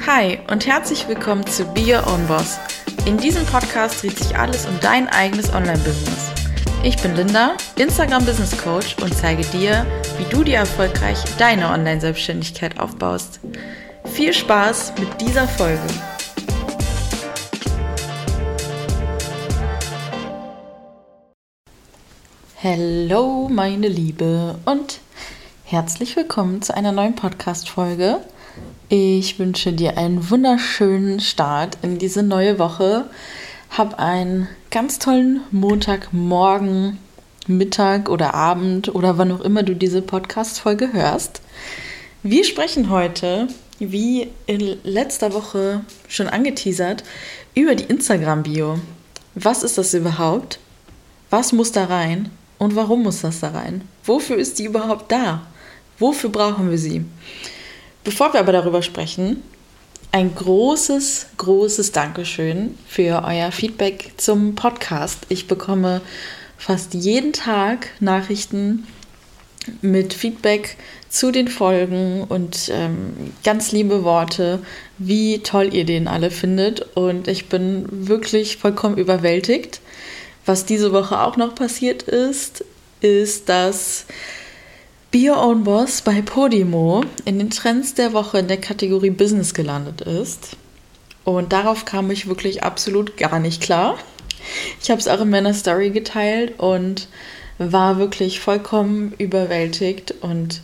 Hi und herzlich willkommen zu Be Your Own Boss. In diesem Podcast dreht sich alles um dein eigenes Online-Business. Ich bin Linda, Instagram Business Coach und zeige dir, wie du dir erfolgreich deine Online-Selbstständigkeit aufbaust. Viel Spaß mit dieser Folge. Hallo meine Liebe und herzlich willkommen zu einer neuen Podcast-Folge. Ich wünsche dir einen wunderschönen Start in diese neue Woche. Hab einen ganz tollen Montagmorgen, Mittag oder Abend oder wann auch immer du diese Podcast-Folge hörst. Wir sprechen heute, wie in letzter Woche schon angeteasert, über die Instagram-Bio. Was ist das überhaupt? Was muss da rein? Und warum muss das da rein? Wofür ist die überhaupt da? Wofür brauchen wir sie? Bevor wir aber darüber sprechen, ein großes, großes Dankeschön für euer Feedback zum Podcast. Ich bekomme fast jeden Tag Nachrichten mit Feedback zu den Folgen und ähm, ganz liebe Worte, wie toll ihr den alle findet. Und ich bin wirklich vollkommen überwältigt. Was diese Woche auch noch passiert ist, ist, dass Be Your Own Boss bei Podimo in den Trends der Woche in der Kategorie Business gelandet ist. Und darauf kam ich wirklich absolut gar nicht klar. Ich habe es auch in meiner Story geteilt und war wirklich vollkommen überwältigt und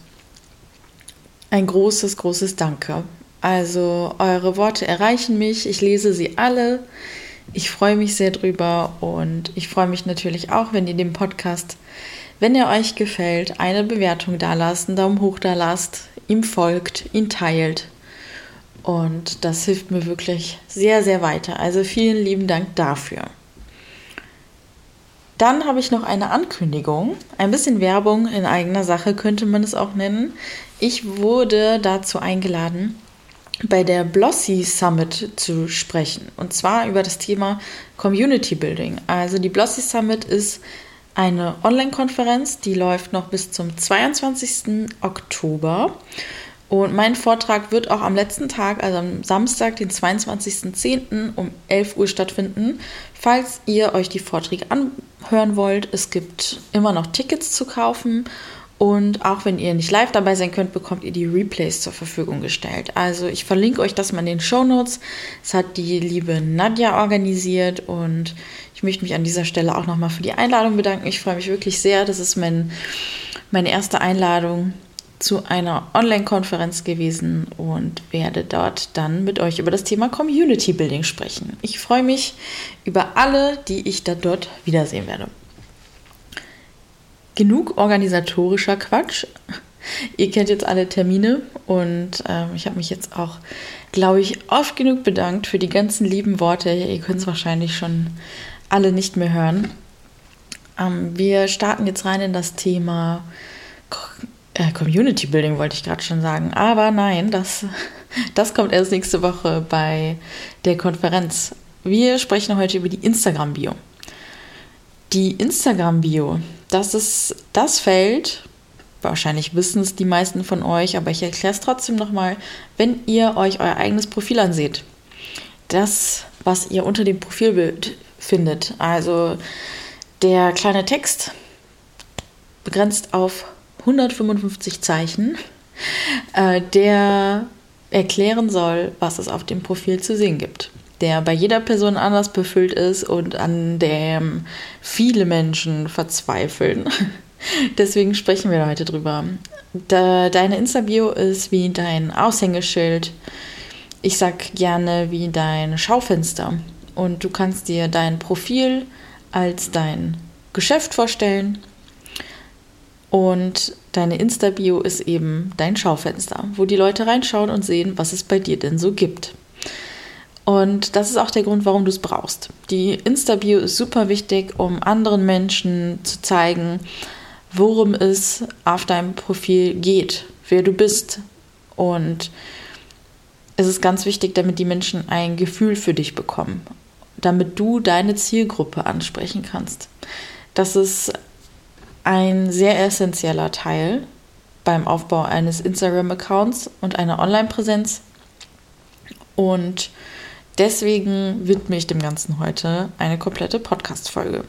ein großes, großes Danke. Also eure Worte erreichen mich, ich lese sie alle. Ich freue mich sehr drüber und ich freue mich natürlich auch, wenn ihr den Podcast wenn er euch gefällt, eine Bewertung da lassen, Daumen hoch da lasst, ihm folgt, ihn teilt. Und das hilft mir wirklich sehr, sehr weiter. Also vielen lieben Dank dafür. Dann habe ich noch eine Ankündigung, ein bisschen Werbung in eigener Sache könnte man es auch nennen. Ich wurde dazu eingeladen, bei der Blossy Summit zu sprechen. Und zwar über das Thema Community Building. Also die Blossy Summit ist eine Online-Konferenz, die läuft noch bis zum 22. Oktober. Und mein Vortrag wird auch am letzten Tag, also am Samstag, den 22.10. um 11 Uhr stattfinden. Falls ihr euch die Vorträge anhören wollt, es gibt immer noch Tickets zu kaufen. Und auch wenn ihr nicht live dabei sein könnt, bekommt ihr die Replays zur Verfügung gestellt. Also ich verlinke euch das mal in den Show Notes. Es hat die liebe Nadja organisiert und ich möchte mich an dieser Stelle auch nochmal für die Einladung bedanken. Ich freue mich wirklich sehr. Das ist mein, meine erste Einladung zu einer Online-Konferenz gewesen und werde dort dann mit euch über das Thema Community Building sprechen. Ich freue mich über alle, die ich da dort wiedersehen werde. Genug organisatorischer Quatsch. Ihr kennt jetzt alle Termine und äh, ich habe mich jetzt auch, glaube ich, oft genug bedankt für die ganzen lieben Worte. Ihr könnt es wahrscheinlich schon alle nicht mehr hören. Ähm, wir starten jetzt rein in das Thema äh, Community Building, wollte ich gerade schon sagen. Aber nein, das, das kommt erst nächste Woche bei der Konferenz. Wir sprechen heute über die Instagram-Bio. Die Instagram-Bio, das ist das Feld, wahrscheinlich wissen es die meisten von euch, aber ich erkläre es trotzdem nochmal, wenn ihr euch euer eigenes Profil anseht. Das, was ihr unter dem Profilbild findet. Also der kleine Text begrenzt auf 155 Zeichen, äh, der erklären soll, was es auf dem Profil zu sehen gibt. Der bei jeder Person anders befüllt ist und an dem viele Menschen verzweifeln. Deswegen sprechen wir heute drüber. Deine Insta-Bio ist wie dein Aushängeschild. Ich sag gerne wie dein Schaufenster und du kannst dir dein Profil als dein Geschäft vorstellen und deine Insta-Bio ist eben dein Schaufenster, wo die Leute reinschauen und sehen, was es bei dir denn so gibt. Und das ist auch der Grund, warum du es brauchst. Die Insta-Bio ist super wichtig, um anderen Menschen zu zeigen, worum es auf deinem Profil geht, wer du bist. Und es ist ganz wichtig, damit die Menschen ein Gefühl für dich bekommen damit du deine Zielgruppe ansprechen kannst. Das ist ein sehr essentieller Teil beim Aufbau eines Instagram-Accounts und einer Online-Präsenz. Und deswegen widme ich dem Ganzen heute eine komplette Podcast-Folge.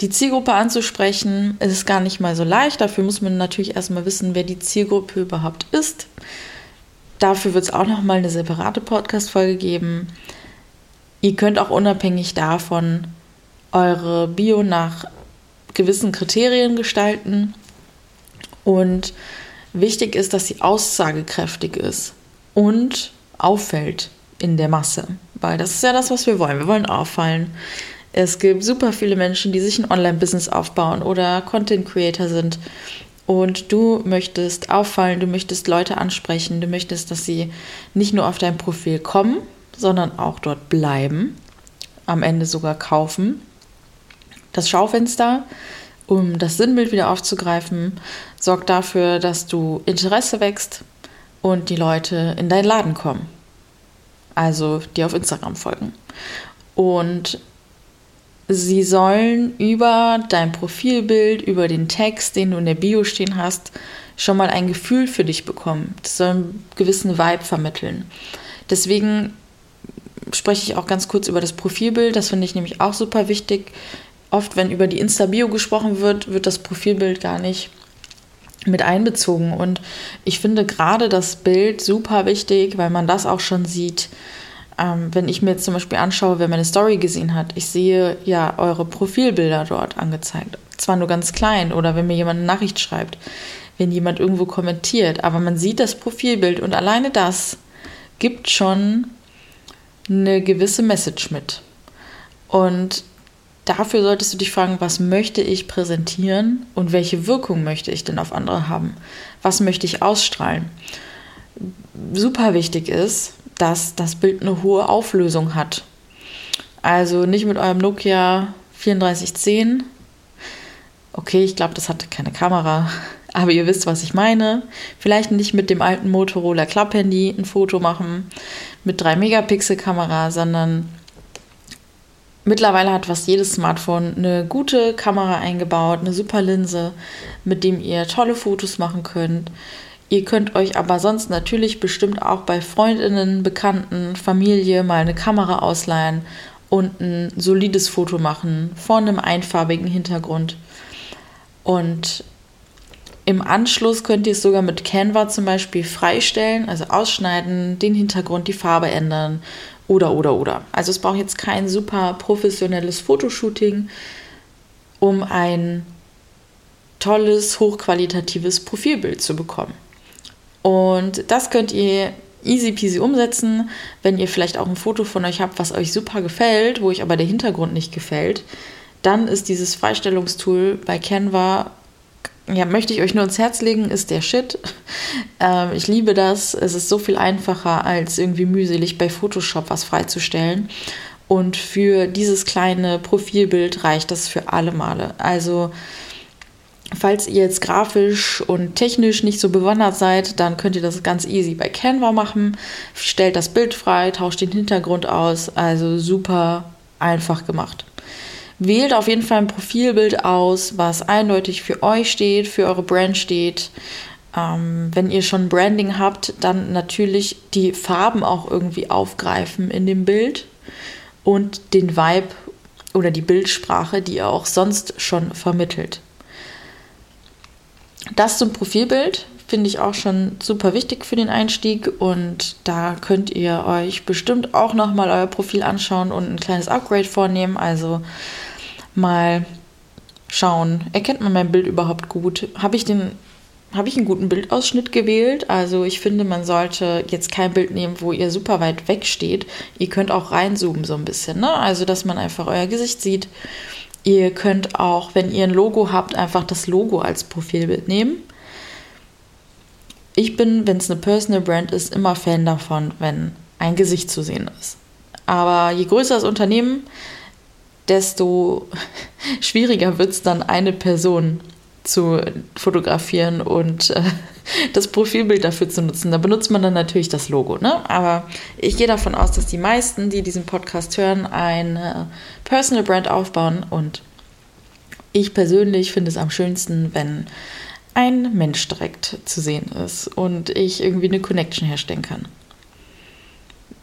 Die Zielgruppe anzusprechen ist gar nicht mal so leicht. Dafür muss man natürlich erstmal wissen, wer die Zielgruppe überhaupt ist. Dafür wird es auch nochmal eine separate Podcast-Folge geben. Ihr könnt auch unabhängig davon eure Bio nach gewissen Kriterien gestalten. Und wichtig ist, dass sie aussagekräftig ist und auffällt in der Masse. Weil das ist ja das, was wir wollen. Wir wollen auffallen. Es gibt super viele Menschen, die sich ein Online-Business aufbauen oder Content Creator sind. Und du möchtest auffallen, du möchtest Leute ansprechen, du möchtest, dass sie nicht nur auf dein Profil kommen, sondern auch dort bleiben, am Ende sogar kaufen. Das Schaufenster, um das Sinnbild wieder aufzugreifen, sorgt dafür, dass du Interesse wächst und die Leute in deinen Laden kommen. Also dir auf Instagram folgen. Und Sie sollen über dein Profilbild, über den Text, den du in der Bio stehen hast, schon mal ein Gefühl für dich bekommen. Das soll einen gewissen Vibe vermitteln. Deswegen spreche ich auch ganz kurz über das Profilbild. Das finde ich nämlich auch super wichtig. Oft, wenn über die Insta-Bio gesprochen wird, wird das Profilbild gar nicht mit einbezogen. Und ich finde gerade das Bild super wichtig, weil man das auch schon sieht, ähm, wenn ich mir jetzt zum Beispiel anschaue, wer meine Story gesehen hat, ich sehe ja eure Profilbilder dort angezeigt. Zwar nur ganz klein oder wenn mir jemand eine Nachricht schreibt, wenn jemand irgendwo kommentiert, aber man sieht das Profilbild und alleine das gibt schon eine gewisse Message mit. Und dafür solltest du dich fragen, was möchte ich präsentieren und welche Wirkung möchte ich denn auf andere haben? Was möchte ich ausstrahlen? Super wichtig ist, dass das Bild eine hohe Auflösung hat. Also nicht mit eurem Nokia 3410. Okay, ich glaube, das hatte keine Kamera, aber ihr wisst, was ich meine. Vielleicht nicht mit dem alten Motorola Klapphandy ein Foto machen mit 3 Megapixel Kamera, sondern mittlerweile hat fast jedes Smartphone eine gute Kamera eingebaut, eine super Linse, mit dem ihr tolle Fotos machen könnt. Ihr könnt euch aber sonst natürlich bestimmt auch bei Freundinnen, Bekannten, Familie mal eine Kamera ausleihen und ein solides Foto machen vor einem einfarbigen Hintergrund. Und im Anschluss könnt ihr es sogar mit Canva zum Beispiel freistellen, also ausschneiden, den Hintergrund, die Farbe ändern oder oder oder. Also es braucht jetzt kein super professionelles Fotoshooting, um ein tolles, hochqualitatives Profilbild zu bekommen. Und das könnt ihr easy peasy umsetzen, wenn ihr vielleicht auch ein Foto von euch habt, was euch super gefällt, wo euch aber der Hintergrund nicht gefällt. Dann ist dieses Freistellungstool bei Canva, ja, möchte ich euch nur ins Herz legen, ist der Shit. Ähm, ich liebe das. Es ist so viel einfacher, als irgendwie mühselig bei Photoshop was freizustellen. Und für dieses kleine Profilbild reicht das für alle Male. Also Falls ihr jetzt grafisch und technisch nicht so bewandert seid, dann könnt ihr das ganz easy bei Canva machen. Stellt das Bild frei, tauscht den Hintergrund aus. Also super einfach gemacht. Wählt auf jeden Fall ein Profilbild aus, was eindeutig für euch steht, für eure Brand steht. Ähm, wenn ihr schon Branding habt, dann natürlich die Farben auch irgendwie aufgreifen in dem Bild und den Vibe oder die Bildsprache, die ihr auch sonst schon vermittelt. Das zum Profilbild finde ich auch schon super wichtig für den Einstieg und da könnt ihr euch bestimmt auch nochmal euer Profil anschauen und ein kleines Upgrade vornehmen. Also mal schauen, erkennt man mein Bild überhaupt gut? Habe ich den ich einen guten Bildausschnitt gewählt. Also ich finde, man sollte jetzt kein Bild nehmen, wo ihr super weit weg steht. Ihr könnt auch reinzoomen so ein bisschen, ne? Also dass man einfach euer Gesicht sieht Ihr könnt auch, wenn ihr ein Logo habt, einfach das Logo als Profilbild nehmen. Ich bin, wenn es eine Personal Brand ist, immer Fan davon, wenn ein Gesicht zu sehen ist. Aber je größer das Unternehmen, desto schwieriger wird es dann, eine Person zu fotografieren und äh, das Profilbild dafür zu nutzen. Da benutzt man dann natürlich das Logo. Ne? Aber ich gehe davon aus, dass die meisten, die diesen Podcast hören, eine Personal Brand aufbauen. Und ich persönlich finde es am schönsten, wenn ein Mensch direkt zu sehen ist und ich irgendwie eine Connection herstellen kann.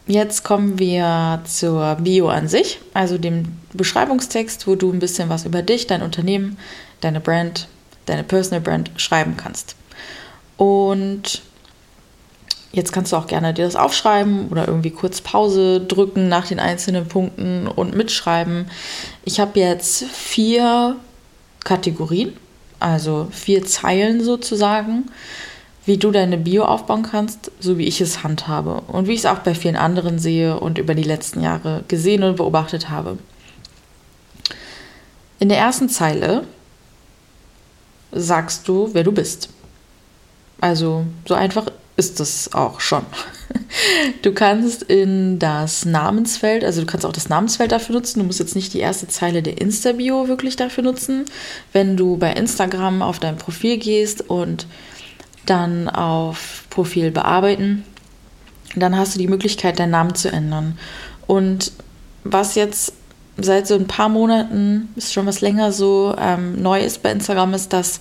jetzt kommen wir zur Bio an sich, also dem Beschreibungstext, wo du ein bisschen was über dich, dein Unternehmen, deine Brand, deine Personal Brand schreiben kannst. Und jetzt kannst du auch gerne dir das aufschreiben oder irgendwie kurz Pause drücken nach den einzelnen Punkten und mitschreiben. Ich habe jetzt vier Kategorien, also vier Zeilen sozusagen, wie du deine Bio aufbauen kannst, so wie ich es handhabe und wie ich es auch bei vielen anderen sehe und über die letzten Jahre gesehen und beobachtet habe. In der ersten Zeile sagst du, wer du bist. Also so einfach ist es auch schon. Du kannst in das Namensfeld, also du kannst auch das Namensfeld dafür nutzen. Du musst jetzt nicht die erste Zeile der Insta-Bio wirklich dafür nutzen. Wenn du bei Instagram auf dein Profil gehst und dann auf Profil bearbeiten, dann hast du die Möglichkeit, deinen Namen zu ändern. Und was jetzt seit so ein paar Monaten, ist schon was länger so, ähm, neu ist bei Instagram, ist, dass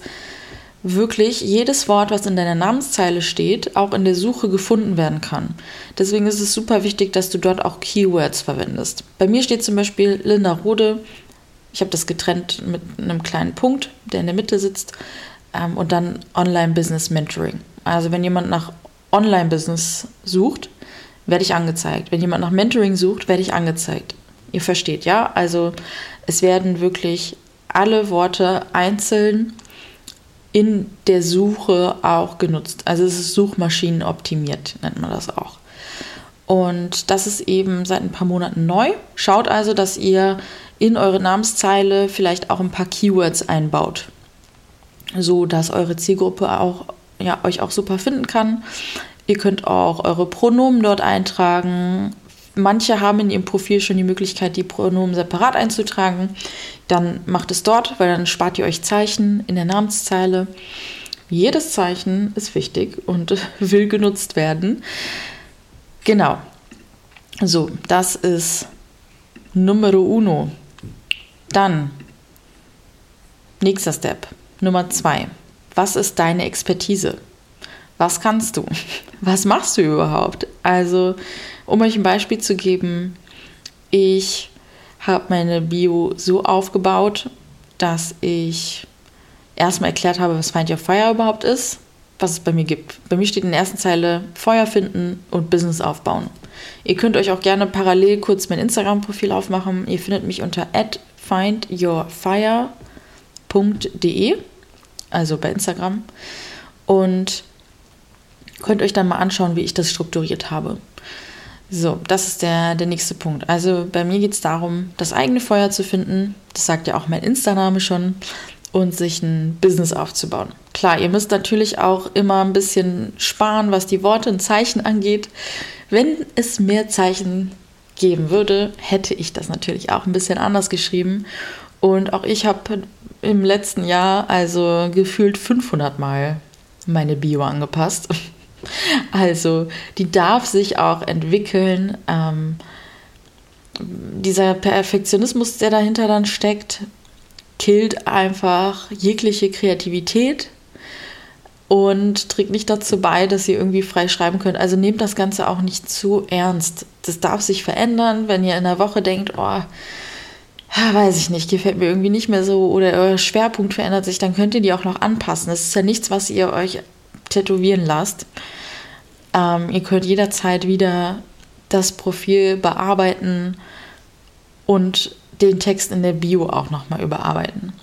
wirklich jedes Wort, was in deiner Namenszeile steht, auch in der Suche gefunden werden kann. Deswegen ist es super wichtig, dass du dort auch Keywords verwendest. Bei mir steht zum Beispiel Linda Rode. Ich habe das getrennt mit einem kleinen Punkt, der in der Mitte sitzt. Ähm, und dann Online-Business Mentoring. Also wenn jemand nach Online-Business sucht, werde ich angezeigt. Wenn jemand nach Mentoring sucht, werde ich angezeigt. Ihr versteht, ja? Also es werden wirklich alle Worte einzeln in der Suche auch genutzt. Also es ist suchmaschinenoptimiert, nennt man das auch. Und das ist eben seit ein paar Monaten neu. Schaut also, dass ihr in eure Namenszeile vielleicht auch ein paar Keywords einbaut, so dass eure Zielgruppe auch ja, euch auch super finden kann. Ihr könnt auch eure Pronomen dort eintragen, Manche haben in ihrem Profil schon die Möglichkeit, die Pronomen separat einzutragen. Dann macht es dort, weil dann spart ihr euch Zeichen in der Namenszeile. Jedes Zeichen ist wichtig und will genutzt werden. Genau. So, das ist Numero uno. Dann, nächster Step, Nummer zwei. Was ist deine Expertise? Was kannst du? Was machst du überhaupt? Also, um euch ein Beispiel zu geben, ich habe meine Bio so aufgebaut, dass ich erstmal erklärt habe, was Find Your Fire überhaupt ist, was es bei mir gibt. Bei mir steht in der ersten Zeile Feuer finden und Business aufbauen. Ihr könnt euch auch gerne parallel kurz mein Instagram-Profil aufmachen. Ihr findet mich unter findyourfire.de, also bei Instagram. Und könnt euch dann mal anschauen, wie ich das strukturiert habe. So, das ist der, der nächste Punkt. Also bei mir geht es darum, das eigene Feuer zu finden. Das sagt ja auch mein Insta-Name schon. Und sich ein Business aufzubauen. Klar, ihr müsst natürlich auch immer ein bisschen sparen, was die Worte und Zeichen angeht. Wenn es mehr Zeichen geben würde, hätte ich das natürlich auch ein bisschen anders geschrieben. Und auch ich habe im letzten Jahr also gefühlt 500 Mal meine Bio angepasst. Also die darf sich auch entwickeln. Ähm, dieser Perfektionismus, der dahinter dann steckt, killt einfach jegliche Kreativität und trägt nicht dazu bei, dass ihr irgendwie frei schreiben könnt. Also nehmt das Ganze auch nicht zu ernst. Das darf sich verändern, wenn ihr in der Woche denkt, oh, weiß ich nicht, gefällt mir irgendwie nicht mehr so oder euer Schwerpunkt verändert sich, dann könnt ihr die auch noch anpassen. Das ist ja nichts, was ihr euch tätowieren lasst. Ähm, ihr könnt jederzeit wieder das Profil bearbeiten und den Text in der Bio auch nochmal überarbeiten.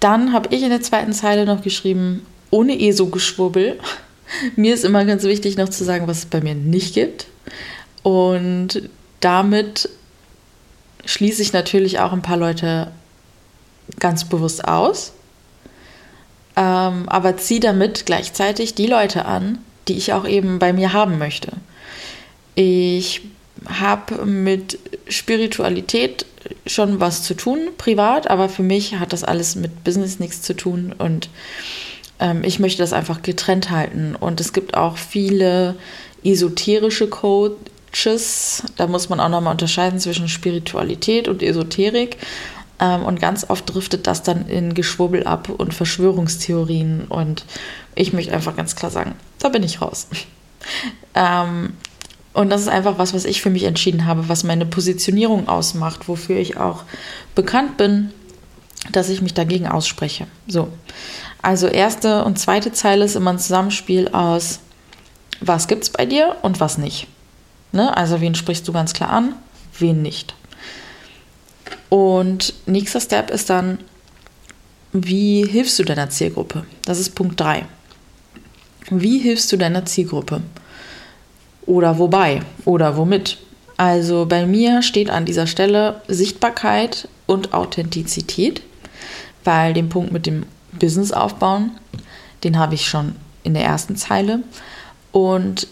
Dann habe ich in der zweiten Zeile noch geschrieben, ohne ESO-Geschwurbel. Mir ist immer ganz wichtig noch zu sagen, was es bei mir nicht gibt. Und damit schließe ich natürlich auch ein paar Leute ganz bewusst aus ähm, aber ziehe damit gleichzeitig die Leute an, die ich auch eben bei mir haben möchte. Ich habe mit Spiritualität schon was zu tun, privat, aber für mich hat das alles mit Business nichts zu tun und ähm, ich möchte das einfach getrennt halten. Und es gibt auch viele esoterische Coaches, da muss man auch nochmal unterscheiden zwischen Spiritualität und Esoterik. Ähm, und ganz oft driftet das dann in Geschwurbel ab und Verschwörungstheorien. Und ich möchte einfach ganz klar sagen, da bin ich raus. ähm, Und das ist einfach was, was ich für mich entschieden habe, was meine Positionierung ausmacht, wofür ich auch bekannt bin, dass ich mich dagegen ausspreche. So. Also erste und zweite Zeile ist immer ein Zusammenspiel aus, was gibt es bei dir und was nicht. Ne? Also wen sprichst du ganz klar an, wen nicht. Und nächster Step ist dann, wie hilfst du deiner Zielgruppe? Das ist Punkt 3. Wie hilfst du deiner Zielgruppe? Oder wobei? Oder womit? Also bei mir steht an dieser Stelle Sichtbarkeit und Authentizität, weil den Punkt mit dem Business aufbauen, den habe ich schon in der ersten Zeile. Und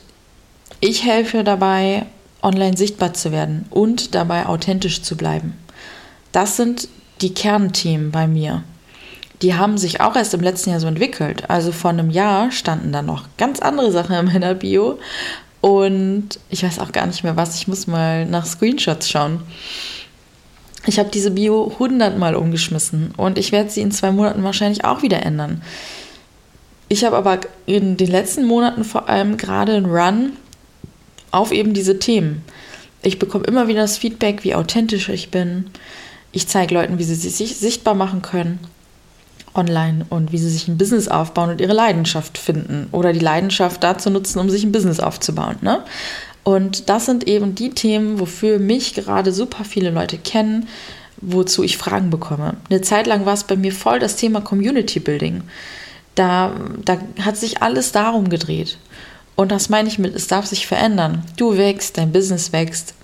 ich helfe dabei, online sichtbar zu werden und dabei authentisch zu bleiben. Das sind die Kernthemen bei mir. Die haben sich auch erst im letzten Jahr so entwickelt. Also vor einem Jahr standen da noch ganz andere Sachen in meiner Bio. Und ich weiß auch gar nicht mehr was. Ich muss mal nach Screenshots schauen. Ich habe diese Bio hundertmal umgeschmissen und ich werde sie in zwei Monaten wahrscheinlich auch wieder ändern. Ich habe aber in den letzten Monaten vor allem gerade einen Run auf eben diese Themen. Ich bekomme immer wieder das Feedback, wie authentisch ich bin. Ich zeige Leuten, wie sie sich sichtbar machen können online und wie sie sich ein Business aufbauen und ihre Leidenschaft finden oder die Leidenschaft dazu nutzen, um sich ein Business aufzubauen. Ne? Und das sind eben die Themen, wofür mich gerade super viele Leute kennen, wozu ich Fragen bekomme. Eine Zeit lang war es bei mir voll das Thema Community Building. Da, da hat sich alles darum gedreht. Und das meine ich mit, es darf sich verändern. Du wächst, dein Business wächst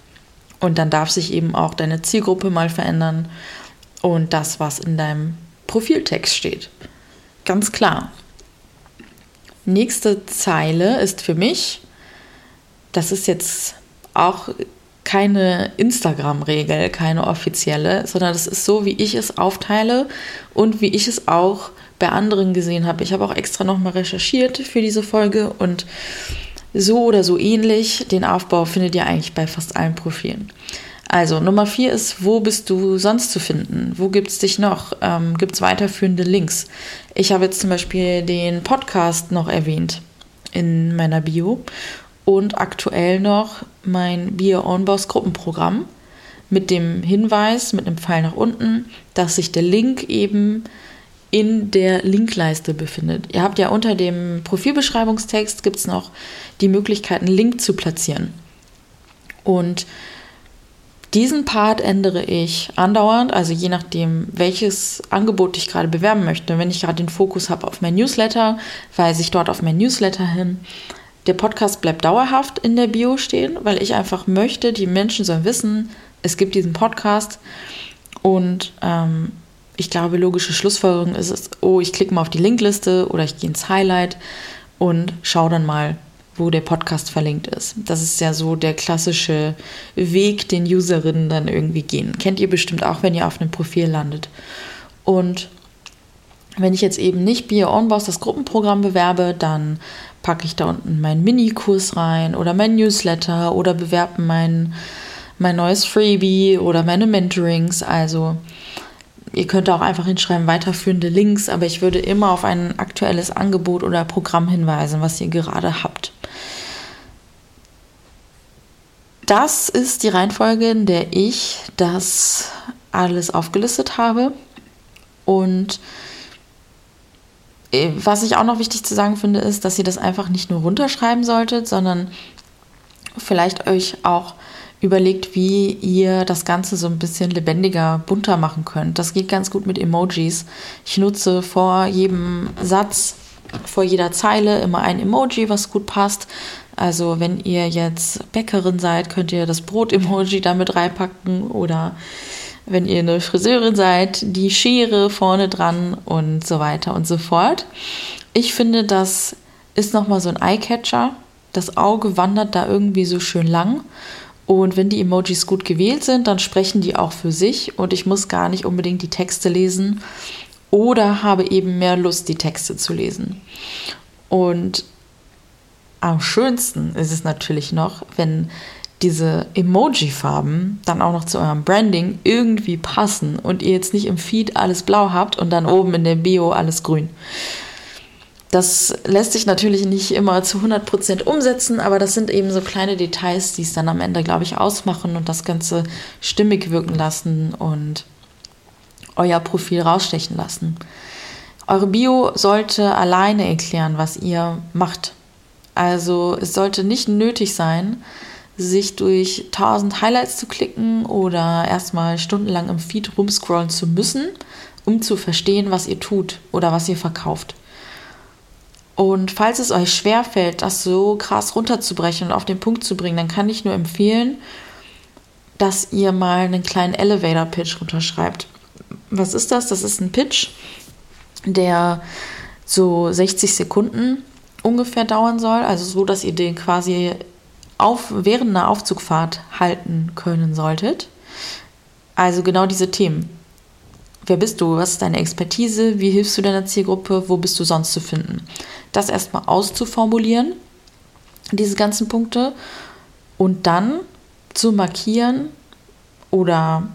und dann darf sich eben auch deine Zielgruppe mal verändern und das, was in deinem Profiltext steht. Ganz klar. Nächste Zeile ist für mich, das ist jetzt auch keine Instagram-Regel, keine offizielle, sondern das ist so, wie ich es aufteile und wie ich es auch bei anderen gesehen habe. Ich habe auch extra nochmal recherchiert für diese Folge und so oder so ähnlich den Aufbau findet ihr eigentlich bei fast allen Profilen. Also Nummer vier ist, wo bist du sonst zu finden? Wo gibt es dich noch? Ähm, gibt es weiterführende Links? Ich habe jetzt zum Beispiel den Podcast noch erwähnt in meiner Bio und aktuell noch mein Bio Onboss Gruppenprogramm mit dem Hinweis, mit einem Pfeil nach unten, dass sich der Link eben in der Linkleiste befindet. Ihr habt ja unter dem Profilbeschreibungstext gibt es noch die Möglichkeit, einen Link zu platzieren. Und diesen Part ändere ich andauernd, also je nachdem, welches Angebot ich gerade bewerben möchte. Wenn ich gerade den Fokus habe auf mein Newsletter, weise ich dort auf mein Newsletter hin. Der Podcast bleibt dauerhaft in der Bio stehen, weil ich einfach möchte, die Menschen sollen wissen, es gibt diesen Podcast. Und ähm, ich glaube, logische Schlussfolgerung ist es, oh, ich klicke mal auf die Linkliste oder ich gehe ins Highlight und schaue dann mal, wo der Podcast verlinkt ist. Das ist ja so der klassische Weg, den Userinnen dann irgendwie gehen. Kennt ihr bestimmt auch, wenn ihr auf einem Profil landet. Und wenn ich jetzt eben nicht Bio Onboss, das Gruppenprogramm bewerbe, dann packe ich da unten meinen Minikurs rein oder mein Newsletter oder bewerbe mein, mein neues Freebie oder meine Mentorings. Also Ihr könnt auch einfach hinschreiben, weiterführende Links, aber ich würde immer auf ein aktuelles Angebot oder Programm hinweisen, was ihr gerade habt. Das ist die Reihenfolge, in der ich das alles aufgelistet habe. Und äh, was ich auch noch wichtig zu sagen finde, ist, dass ihr das einfach nicht nur runterschreiben solltet, sondern vielleicht euch auch überlegt, wie ihr das Ganze so ein bisschen lebendiger, bunter machen könnt. Das geht ganz gut mit Emojis. Ich nutze vor jedem Satz, vor jeder Zeile immer ein Emoji, was gut passt. Also wenn ihr jetzt Bäckerin seid, könnt ihr das Brot-Emoji damit reinpacken oder wenn ihr eine Friseurin seid, die Schere vorne dran und so weiter und so fort. Ich finde, das ist nochmal so ein Eyecatcher. Das Auge wandert da irgendwie so schön lang und wenn die Emojis gut gewählt sind, dann sprechen die auch für sich und ich muss gar nicht unbedingt die Texte lesen oder habe eben mehr Lust, die Texte zu lesen. Und am schönsten ist es natürlich noch, wenn diese Emoji-Farben dann auch noch zu eurem Branding irgendwie passen und ihr jetzt nicht im Feed alles blau habt und dann oben in der Bio alles grün. Das lässt sich natürlich nicht immer zu 100% umsetzen, aber das sind eben so kleine Details, die es dann am Ende, glaube ich, ausmachen und das Ganze stimmig wirken lassen und euer Profil rausstechen lassen. Eure Bio sollte alleine erklären, was ihr macht. Also es sollte nicht nötig sein, sich durch 1000 Highlights zu klicken oder erstmal stundenlang im Feed rumscrollen zu müssen, um zu verstehen, was ihr tut oder was ihr verkauft. Und falls es euch schwerfällt, das so krass runterzubrechen und auf den Punkt zu bringen, dann kann ich nur empfehlen, dass ihr mal einen kleinen Elevator-Pitch runterschreibt. Was ist das? Das ist ein Pitch, der so 60 Sekunden ungefähr dauern soll, also so, dass ihr den quasi auf, während einer Aufzugfahrt halten können solltet. Also genau diese Themen. Wer bist du? Was ist deine Expertise? Wie hilfst du deiner Zielgruppe? Wo bist du sonst zu finden? Das erstmal auszuformulieren, diese ganzen Punkte, und dann zu markieren oder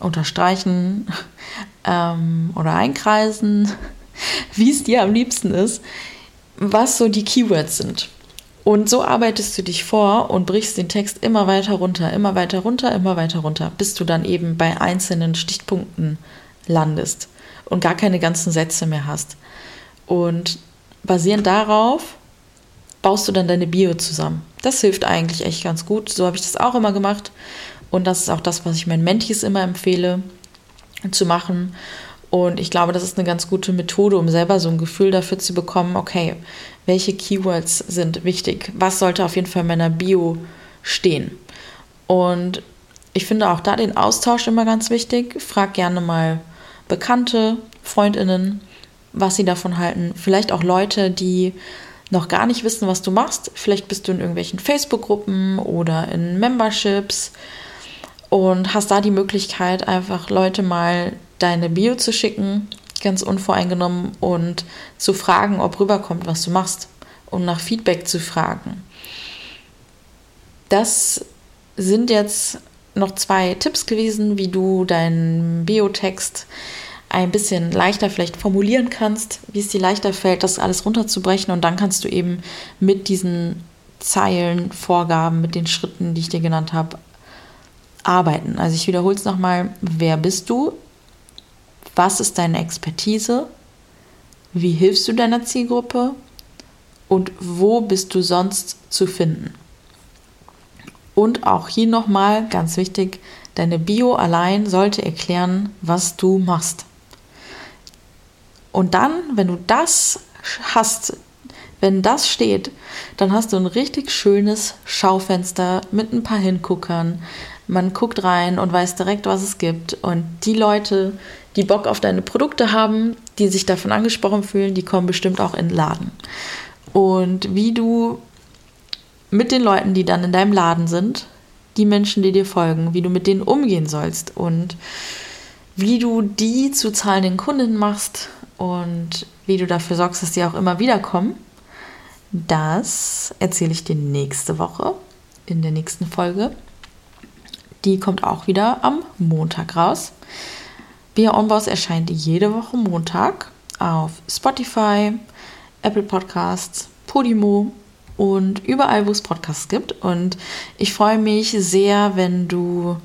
unterstreichen ähm, oder einkreisen, wie es dir am liebsten ist, was so die Keywords sind. Und so arbeitest du dich vor und brichst den Text immer weiter runter, immer weiter runter, immer weiter runter, bis du dann eben bei einzelnen Stichpunkten landest und gar keine ganzen Sätze mehr hast. Und basierend darauf baust du dann deine Bio zusammen. Das hilft eigentlich echt ganz gut. So habe ich das auch immer gemacht. Und das ist auch das, was ich meinen Mentis immer empfehle zu machen. Und ich glaube, das ist eine ganz gute Methode, um selber so ein Gefühl dafür zu bekommen, okay, welche Keywords sind wichtig? Was sollte auf jeden Fall in meiner Bio stehen? Und ich finde auch da den Austausch immer ganz wichtig. Frag gerne mal Bekannte, Freundinnen, was sie davon halten. Vielleicht auch Leute, die noch gar nicht wissen, was du machst. Vielleicht bist du in irgendwelchen Facebook-Gruppen oder in Memberships und hast da die Möglichkeit, einfach Leute mal deine Bio zu schicken, ganz unvoreingenommen und zu fragen, ob rüberkommt, was du machst und nach Feedback zu fragen. Das sind jetzt noch zwei Tipps gewesen, wie du deinen Biotext ein bisschen leichter vielleicht formulieren kannst, wie es dir leichter fällt, das alles runterzubrechen und dann kannst du eben mit diesen Zeilen, Vorgaben, mit den Schritten, die ich dir genannt habe, arbeiten. Also ich wiederhole es nochmal, wer bist du? Was ist deine Expertise? Wie hilfst du deiner Zielgruppe? Und wo bist du sonst zu finden? Und auch hier nochmal ganz wichtig, deine Bio allein sollte erklären, was du machst. Und dann, wenn du das hast, wenn das steht, dann hast du ein richtig schönes Schaufenster mit ein paar Hinguckern. Man guckt rein und weiß direkt, was es gibt. Und die Leute, die Bock auf deine Produkte haben, die sich davon angesprochen fühlen, die kommen bestimmt auch in den Laden. Und wie du mit den Leuten, die dann in deinem Laden sind, die Menschen, die dir folgen, wie du mit denen umgehen sollst und wie du die zu zahlenden Kunden machst und wie du dafür sorgst, dass die auch immer wieder kommen, das erzähle ich dir nächste Woche in der nächsten Folge. Die kommt auch wieder am Montag raus. Via Onboss erscheint jede Woche Montag auf Spotify, Apple Podcasts, Podimo und überall, wo es Podcasts gibt. Und ich freue mich sehr, wenn du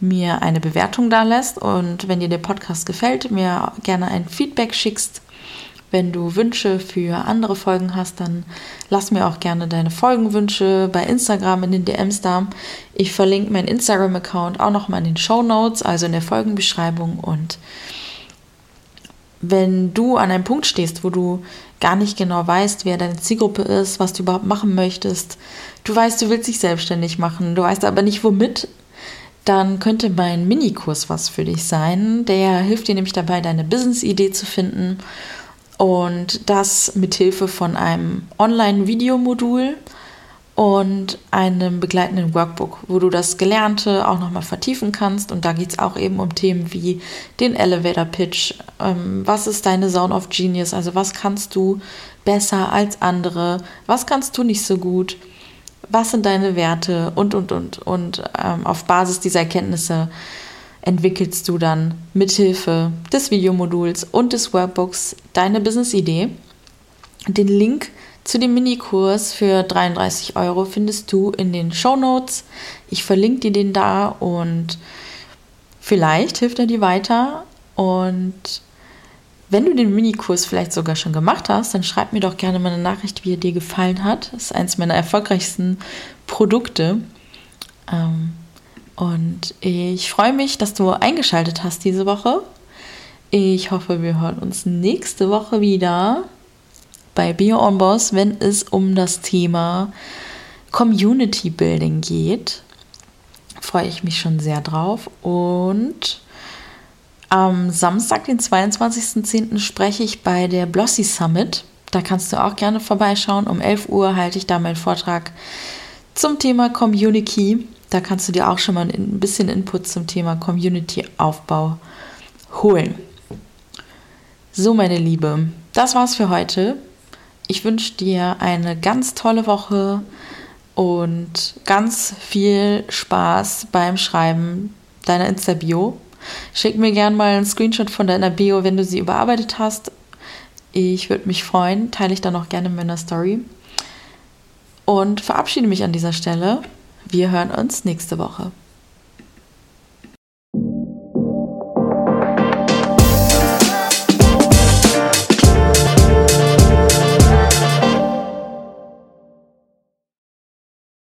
mir eine Bewertung da lässt und wenn dir der Podcast gefällt, mir gerne ein Feedback schickst. Wenn du Wünsche für andere Folgen hast, dann lass mir auch gerne deine Folgenwünsche bei Instagram in den DMs da. Ich verlinke meinen Instagram-Account auch nochmal in den Show Notes, also in der Folgenbeschreibung. Und wenn du an einem Punkt stehst, wo du gar nicht genau weißt, wer deine Zielgruppe ist, was du überhaupt machen möchtest. Du weißt, du willst dich selbstständig machen, du weißt aber nicht womit, dann könnte mein Minikurs was für dich sein. Der hilft dir nämlich dabei, deine Business-Idee zu finden und das mit Hilfe von einem Online-Videomodul und einem begleitenden Workbook, wo du das Gelernte auch nochmal vertiefen kannst. Und da geht es auch eben um Themen wie den Elevator Pitch. Ähm, was ist deine Zone of Genius? Also was kannst du besser als andere? Was kannst du nicht so gut? Was sind deine Werte? Und, und, und. Und ähm, auf Basis dieser Erkenntnisse entwickelst du dann mithilfe des Videomoduls und des Workbooks deine Business-Idee Den Link zu dem Minikurs für 33 Euro findest du in den Show Notes. Ich verlinke dir den da und vielleicht hilft er dir weiter. Und wenn du den Minikurs vielleicht sogar schon gemacht hast, dann schreib mir doch gerne mal eine Nachricht, wie er dir gefallen hat. Das ist eins meiner erfolgreichsten Produkte. Ähm, und ich freue mich, dass du eingeschaltet hast diese Woche. Ich hoffe, wir hören uns nächste Woche wieder bei Bio on Boss, wenn es um das Thema Community Building geht. Freue ich mich schon sehr drauf. Und am Samstag, den 22.10., spreche ich bei der Blossy Summit. Da kannst du auch gerne vorbeischauen. Um 11 Uhr halte ich da meinen Vortrag zum Thema Community. Da kannst du dir auch schon mal ein bisschen Input zum Thema Community-Aufbau holen. So, meine Liebe, das war's für heute. Ich wünsche dir eine ganz tolle Woche und ganz viel Spaß beim Schreiben deiner Insta-Bio. Schick mir gerne mal einen Screenshot von deiner Bio, wenn du sie überarbeitet hast. Ich würde mich freuen, teile ich dann auch gerne in meiner Story. Und verabschiede mich an dieser Stelle. Wir hören uns nächste Woche.